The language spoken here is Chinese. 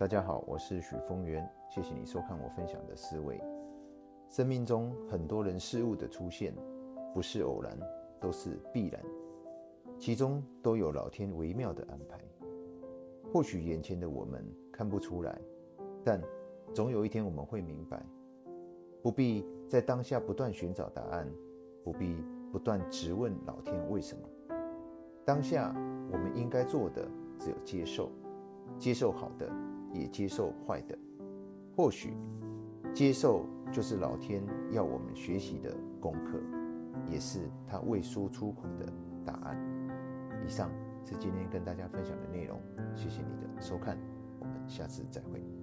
大家好，我是许峰源，谢谢你收看我分享的思维。生命中很多人事物的出现，不是偶然，都是必然，其中都有老天微妙的安排。或许眼前的我们看不出来，但总有一天我们会明白。不必在当下不断寻找答案，不必不断质问老天为什么。当下我们应该做的只有接受，接受好的。也接受坏的，或许接受就是老天要我们学习的功课，也是他未说出口的答案。以上是今天跟大家分享的内容，谢谢你的收看，我们下次再会。